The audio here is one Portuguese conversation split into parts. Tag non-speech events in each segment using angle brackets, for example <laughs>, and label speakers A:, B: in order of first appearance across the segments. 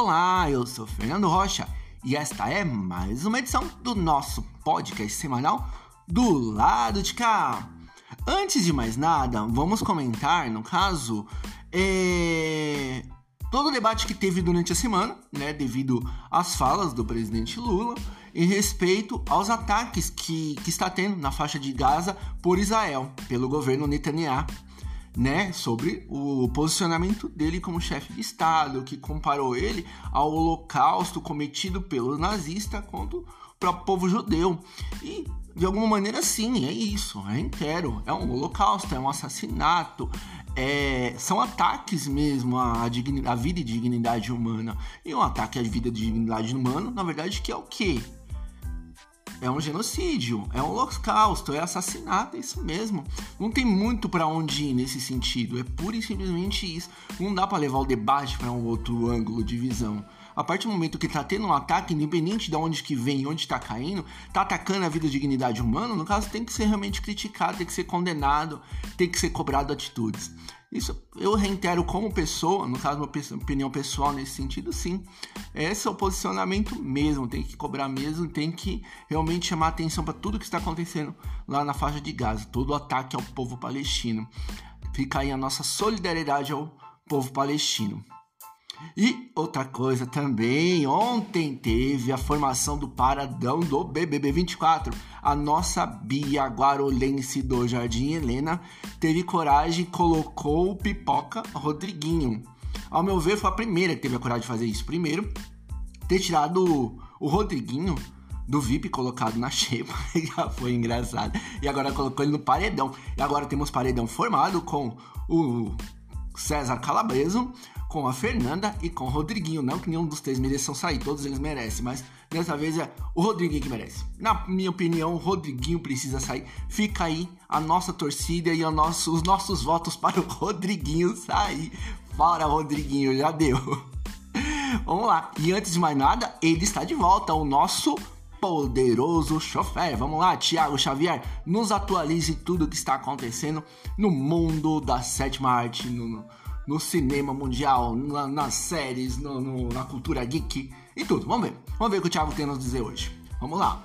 A: Olá, eu sou Fernando Rocha e esta é mais uma edição do nosso podcast semanal do lado de cá. Antes de mais nada, vamos comentar, no caso, é... todo o debate que teve durante a semana, né, devido às falas do presidente Lula em respeito aos ataques que, que está tendo na faixa de Gaza por Israel, pelo governo Netanyahu né, sobre o posicionamento dele como chefe de Estado, que comparou ele ao holocausto cometido pelo nazista contra o próprio povo judeu. E, de alguma maneira, sim, é isso, é inteiro, é um holocausto, é um assassinato, é, são ataques mesmo à, à vida e dignidade humana. E um ataque à vida e dignidade humana, na verdade, que é o quê? É um genocídio, é um holocausto, é assassinato, é isso mesmo. Não tem muito para onde ir nesse sentido, é pura e simplesmente isso. Não dá para levar o debate para um outro ângulo de visão. A partir do momento que tá tendo um ataque, independente de onde que vem, onde está caindo, tá atacando a vida e dignidade humana, no caso tem que ser realmente criticado, tem que ser condenado, tem que ser cobrado atitudes. Isso eu reitero como pessoa, no caso, minha opinião pessoal nesse sentido, sim. Esse é o posicionamento mesmo, tem que cobrar mesmo, tem que realmente chamar atenção para tudo que está acontecendo lá na faixa de Gaza, todo o ataque ao povo palestino. Fica aí a nossa solidariedade ao povo palestino. E outra coisa também, ontem teve a formação do paradão do BBB 24. A nossa Bia Guarolense do Jardim Helena teve coragem e colocou o pipoca Rodriguinho. Ao meu ver, foi a primeira que teve a coragem de fazer isso. Primeiro, ter tirado o, Rodriguinho do VIP colocado na <laughs> xepa, já foi engraçado. E agora colocou ele no paredão. E agora temos paredão formado com o César Calabreso, com a Fernanda e com o Rodriguinho. Não que nenhum dos três mereçam sair, todos eles merecem, mas dessa vez é o Rodriguinho que merece. Na minha opinião, o Rodriguinho precisa sair. Fica aí a nossa torcida e nosso, os nossos votos para o Rodriguinho sair. Fora, Rodriguinho, já deu. <laughs> Vamos lá. E antes de mais nada, ele está de volta, o nosso poderoso chofer. Vamos lá, Thiago Xavier, nos atualize tudo o que está acontecendo no mundo da sétima arte, no, no cinema mundial, na, nas séries, no, no, na cultura geek e tudo. Vamos ver. Vamos ver o que o Thiago tem a nos dizer hoje. Vamos lá.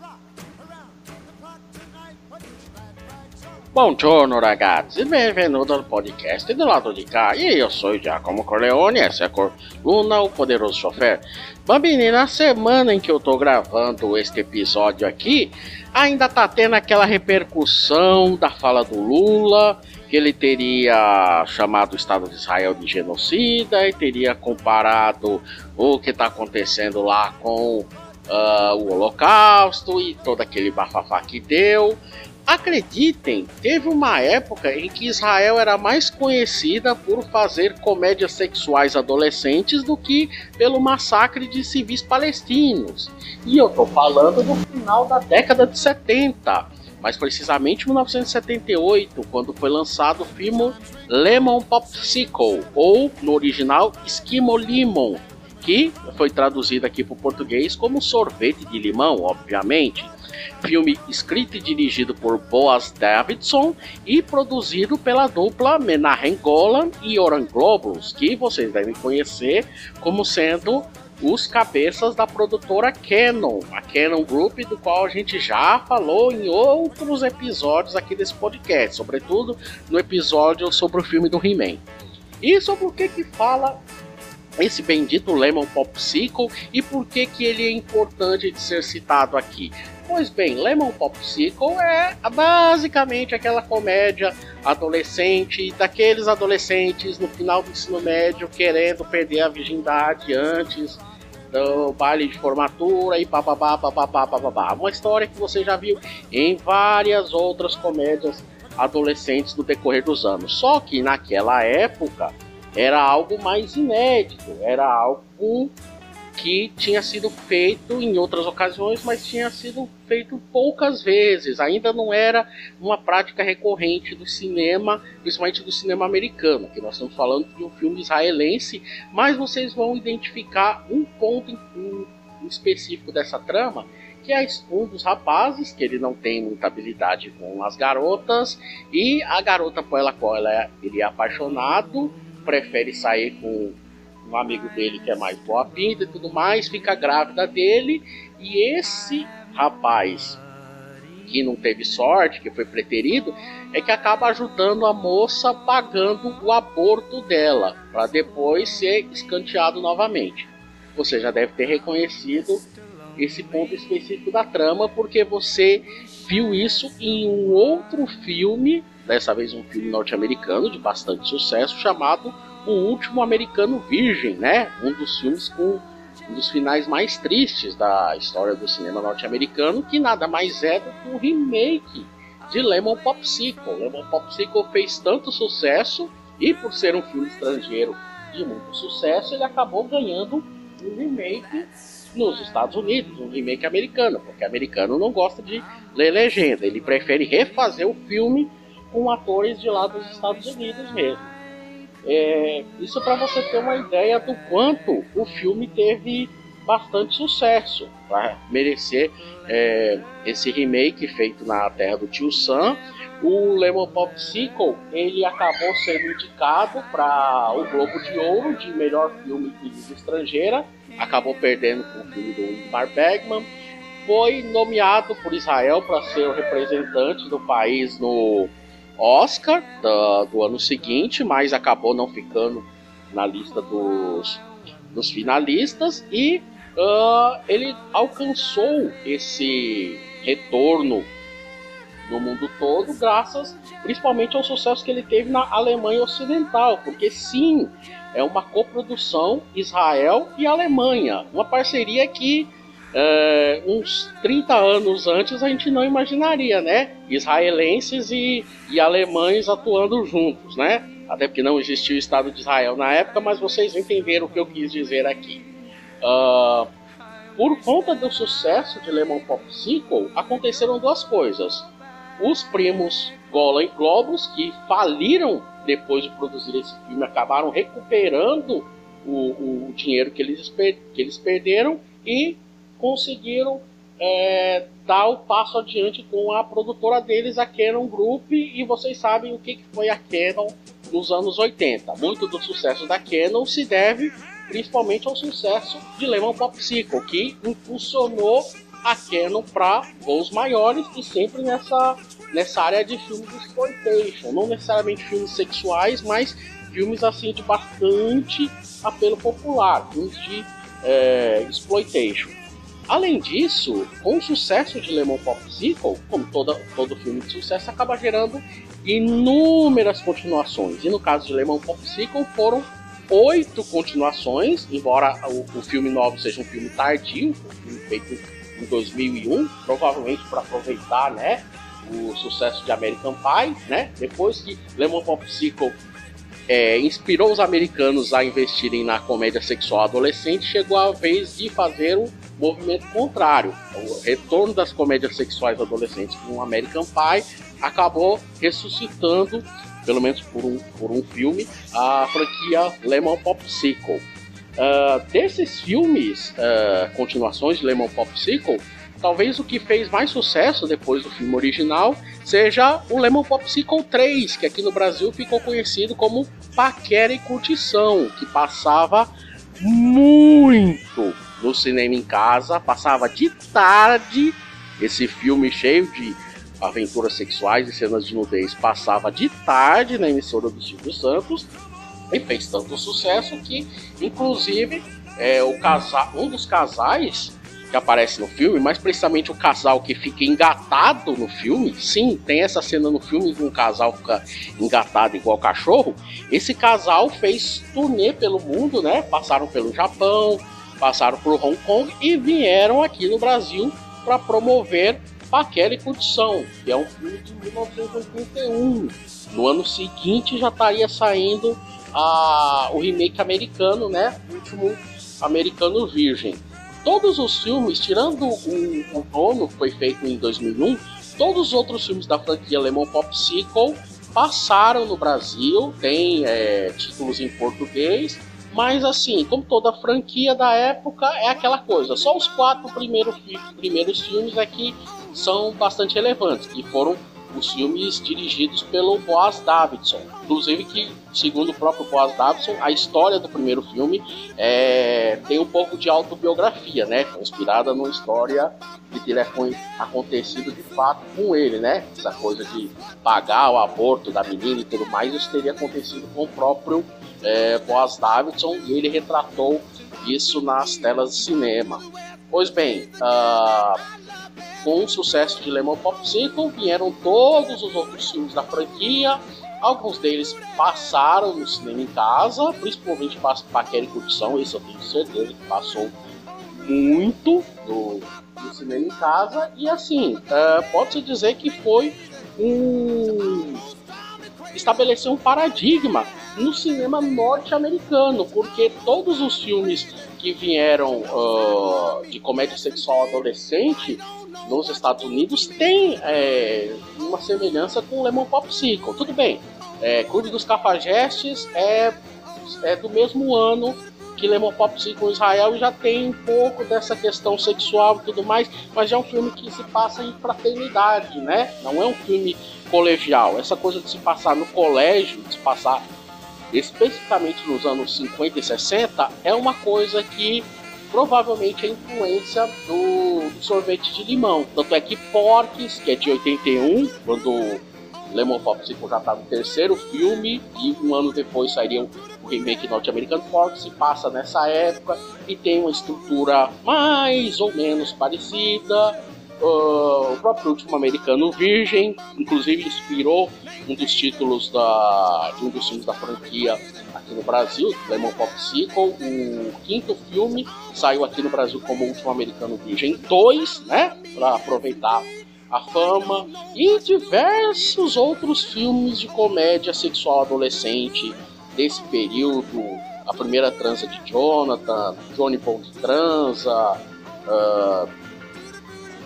A: Rock. Around the clock tonight. Buongiorno ragazzi, benvenuto al podcast do lado de cá. E eu sou o Giacomo Corleone, essa é a coluna O Poderoso Chofer. Bambini, na semana em que eu tô gravando este episódio aqui, ainda tá tendo aquela repercussão da fala do Lula, que ele teria chamado o Estado de Israel de genocida e teria comparado o que tá acontecendo lá com uh, o Holocausto e todo aquele bafafá que deu. Acreditem, teve uma época em que Israel era mais conhecida por fazer comédias sexuais adolescentes do que pelo massacre de civis palestinos. E eu tô falando do final da década de 70, mais precisamente 1978, quando foi lançado o filme Lemon Popsicle, ou no original Esquimo Limon, que foi traduzido aqui para o português como sorvete de limão, obviamente filme escrito e dirigido por Boaz Davidson e produzido pela dupla Menahem Golan e Oran Globus, que vocês devem conhecer como sendo os cabeças da produtora Canon, a Canon Group, do qual a gente já falou em outros episódios aqui desse podcast, sobretudo no episódio sobre o filme do He-Man. E sobre o que que fala esse bendito Lemon Popsicle e por que que ele é importante de ser citado aqui? Pois bem, Lemon Popsicle é basicamente aquela comédia adolescente, daqueles adolescentes no final do ensino médio querendo perder a virgindade antes do baile de formatura e bababá, bababá, bababá. Uma história que você já viu em várias outras comédias adolescentes no decorrer dos anos. Só que naquela época era algo mais inédito, era algo que tinha sido feito em outras ocasiões, mas tinha sido feito poucas vezes. Ainda não era uma prática recorrente do cinema, principalmente do cinema americano, que nós estamos falando de um filme israelense, mas vocês vão identificar um ponto
B: específico dessa trama, que é um dos rapazes, que ele não tem muita habilidade com as garotas, e a garota pela qual ela, ele é apaixonado, prefere sair com um amigo dele que é mais boa pinta e tudo mais, fica grávida dele, e esse rapaz que não teve sorte, que foi preterido, é que acaba ajudando a moça pagando o aborto dela, para depois ser escanteado novamente. Você já deve ter reconhecido esse ponto específico da trama, porque você viu isso em um outro filme, dessa vez um filme norte-americano de bastante sucesso, chamado O Último Americano Virgem, né? Um dos filmes com um dos finais mais tristes da história do cinema norte-americano, que nada mais é do que um remake de Lemon Popsicle. Lemon Popsicle fez tanto sucesso e por ser um filme estrangeiro de muito sucesso, ele acabou ganhando um remake nos Estados Unidos, um remake americano, porque americano não gosta de ler legenda, ele prefere refazer o filme com atores de lá dos Estados Unidos mesmo. É, isso para você ter uma ideia do quanto o filme teve bastante sucesso para merecer é, esse remake feito na terra do Tio Sam. O Lemon Popsicle ele acabou sendo indicado para o Globo de Ouro de melhor filme de língua estrangeira, acabou perdendo com o filme do Ingmar Bergman. Foi nomeado por Israel para ser o representante do país no Oscar do, do ano seguinte, mas acabou não ficando na lista dos, dos finalistas. E uh, ele alcançou esse retorno no mundo todo, graças principalmente ao sucesso que ele teve na Alemanha Ocidental, porque sim, é uma coprodução Israel e Alemanha, uma parceria que é, uns 30 anos antes a gente não imaginaria, né? Israelenses e, e alemães atuando juntos, né? Até porque não existia o Estado de Israel na época, mas vocês entenderam o que eu quis dizer aqui. Uh, por conta do sucesso de Lemon Popsicle, aconteceram duas coisas. Os primos Golan e Globus, que faliram depois de produzir esse filme, acabaram recuperando o, o dinheiro que eles, que eles perderam e conseguiram é, dar o passo adiante com a produtora deles, a Canon Group, e vocês sabem o que, foi a Canon nos anos 80. Muito do sucesso da Canon se deve principalmente ao sucesso de Lemon Popsicle, que impulsionou a Canon para voos maiores e sempre nessa, nessa área de filmes de exploitation, não necessariamente filmes sexuais, mas filmes assim de bastante apelo popular, filmes de é, exploitation. Além disso, com o sucesso de Lemon Popsicle, como toda, todo filme de sucesso, acaba gerando inúmeras continuações. E no caso de Lemon Popsicle foram oito continuações, embora o, o filme novo seja um filme tardio, um filme feito em 2001, provavelmente para aproveitar, né, o sucesso de American Pie, né? Depois que Lemon Popsicle é, inspirou os americanos a investirem na comédia sexual adolescente, chegou a vez de fazer o movimento contrário. O retorno das comédias sexuais adolescentes com American Pie acabou ressuscitando, pelo menos por um, por um filme, a franquia Lemon Popsicle. Uh, desses filmes, uh, continuações de Lemon Popsicle, talvez o que fez mais sucesso depois do filme original seja o Lemon Popsicle 3, que aqui no Brasil ficou conhecido como Paquera e Curtição, que passava muito no cinema em casa, passava de tarde. Esse filme cheio de aventuras sexuais e cenas de nudez passava de tarde na emissora do Silvio Santos e fez tanto sucesso que, inclusive, é, o casal, um dos casais que aparece no filme, mais precisamente o casal que fica engatado no filme. Sim, tem essa cena no filme que um casal fica engatado igual cachorro. Esse casal fez turnê pelo mundo, né? Passaram pelo Japão, passaram por Hong Kong e vieram aqui no Brasil para promover Paquera e Curtição, que é um filme de 1981. No ano seguinte já estaria saindo a, o remake americano, né? O último americano virgem. Todos os filmes, tirando o, o dono, que foi feito em 2001, todos os outros filmes da franquia Lemon Popsicle passaram no Brasil, tem é, títulos em português, Mas assim, como toda franquia da época, é aquela coisa. Só os quatro primeiros, primeiros filmes é que são bastante relevantes, que foram os filmes dirigidos pelo Boaz Davidson. Inclusive que, segundo o próprio Boaz Davidson, a história do primeiro filme é, tem um pouco de autobiografia, né? Inspirada numa história que teria acontecido de fato com ele, né? Essa coisa de pagar o aborto da menina e tudo mais, isso teria acontecido com o próprio é, Boaz Davidson e ele retratou isso nas telas de cinema. Pois bem, uh, com o sucesso de Lemon Popsicle vieram todos os outros filmes da franquia. Alguns deles passaram no cinema em casa, principalmente para Paquera e Curtição, esse eu tenho certeza que passou muito no, no cinema em casa. E assim, uh, pode-se dizer que foi um. estabeleceu um paradigma no cinema norte-americano, porque todos os filmes que vieram uh, de comédia sexual adolescente nos Estados Unidos têm é, uma semelhança com Lemon Popsicle. Tudo bem, é, Clube dos Cafajestes é, é do mesmo ano que Lemon Popsicle Israel já tem um pouco dessa questão sexual e tudo mais, mas é um filme que se passa em fraternidade, né? Não é um filme colegial. Essa coisa de se passar no colégio, de se passar especificamente nos anos 50 e 60, é uma coisa que provavelmente é influência do, do, sorvete de limão. Tanto é que Porques, que é de 81, quando Lemon Popsicle já está no terceiro filme, e um ano depois sairia o remake norte-americano Porques, se passa nessa época e tem uma estrutura mais ou menos parecida. Uh, o próprio último americano Virgem, inclusive inspirou um dos títulos da, de um dos filmes da franquia aqui no Brasil, Lemon Popsicle. O quinto filme saiu aqui no Brasil como o último americano Virgem 2, né? Para aproveitar a fama e diversos outros filmes de comédia sexual adolescente desse período. A primeira transa de Jonathan, Johnny Bond transa, uh,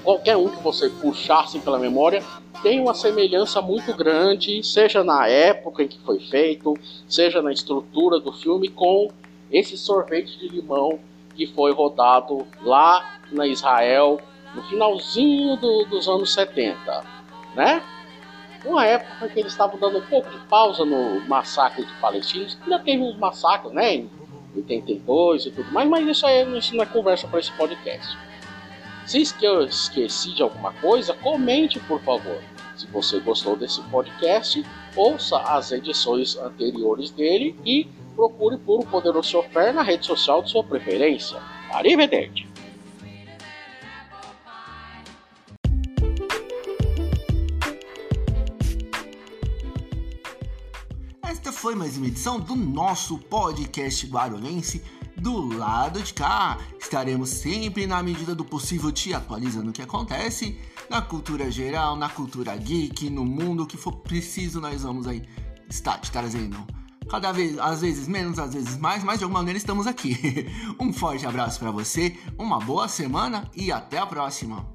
B: qualquer um que você puxasse pela memória tem uma semelhança muito grande, seja na época em que foi feito, seja na estrutura do filme, com esse sorvete de limão que foi rodado lá na Israel no finalzinho do, dos anos 70, né? Uma época que eles estavam dando um pouco de pausa no massacre de palestinos, ainda teve uns massacres, né? Em 82 e tudo mais, mas isso aí isso não é conversa para esse podcast. Se eu esqueci de alguma coisa, comente por favor. Se você gostou desse podcast, ouça as edições anteriores dele e procure por o Poderoso Chofer na rede social de sua preferência. Arrivederci!
A: Esta foi mais uma edição do nosso podcast guarulhense do lado de cá. Estaremos sempre, na medida do possível, te atualizando o que acontece na cultura geral, na cultura geek, no mundo que for preciso, nós vamos aí estar te trazendo. Cada vez, às vezes menos, às vezes mais, mas de alguma maneira estamos aqui. <laughs> um forte abraço para você, uma boa semana e até a próxima.